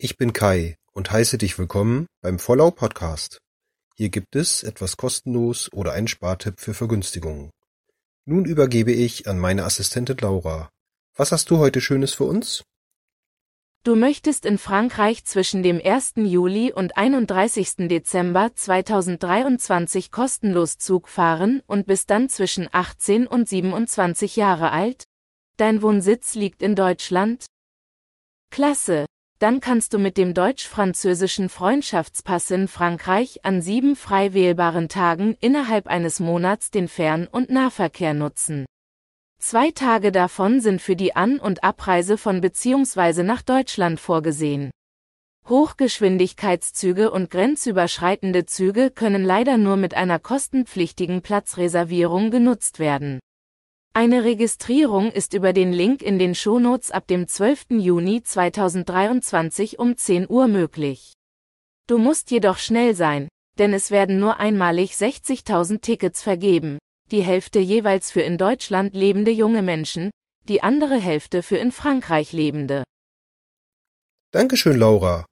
Ich bin Kai und heiße dich willkommen beim Vollau Podcast. Hier gibt es etwas kostenlos oder einen Spartipp für Vergünstigungen. Nun übergebe ich an meine Assistentin Laura. Was hast du heute Schönes für uns? Du möchtest in Frankreich zwischen dem 1. Juli und 31. Dezember 2023 kostenlos Zug fahren und bist dann zwischen 18 und 27 Jahre alt? Dein Wohnsitz liegt in Deutschland? Klasse! Dann kannst du mit dem deutsch-französischen Freundschaftspass in Frankreich an sieben frei wählbaren Tagen innerhalb eines Monats den Fern- und Nahverkehr nutzen. Zwei Tage davon sind für die An- und Abreise von bzw. nach Deutschland vorgesehen. Hochgeschwindigkeitszüge und grenzüberschreitende Züge können leider nur mit einer kostenpflichtigen Platzreservierung genutzt werden. Eine Registrierung ist über den Link in den Shownotes ab dem 12. Juni 2023 um 10 Uhr möglich. Du musst jedoch schnell sein, denn es werden nur einmalig 60.000 Tickets vergeben, die Hälfte jeweils für in Deutschland lebende junge Menschen, die andere Hälfte für in Frankreich lebende. Dankeschön, Laura.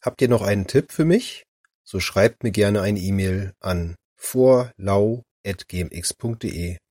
Habt ihr noch einen Tipp für mich? So schreibt mir gerne eine E-Mail an vorlau.gmx.de.